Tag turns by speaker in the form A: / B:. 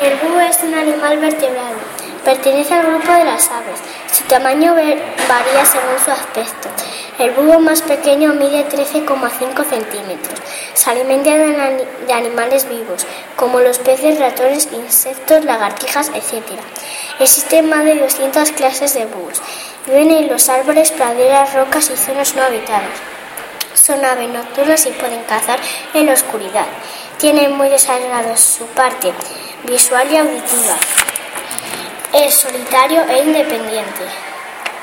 A: El búho es un animal vertebrado. Pertenece al grupo de las aves. Su tamaño varía según su aspecto. El búho más pequeño mide 13,5 centímetros. Se alimenta de animales vivos, como los peces, ratones, insectos, lagartijas, etc. Existen más de 200 clases de búhos. Viven en los árboles, praderas, rocas y zonas no habitadas. Son aves nocturnas y pueden cazar en la oscuridad. Tienen muy desarrollados su parte visual y auditiva. Es solitario e independiente.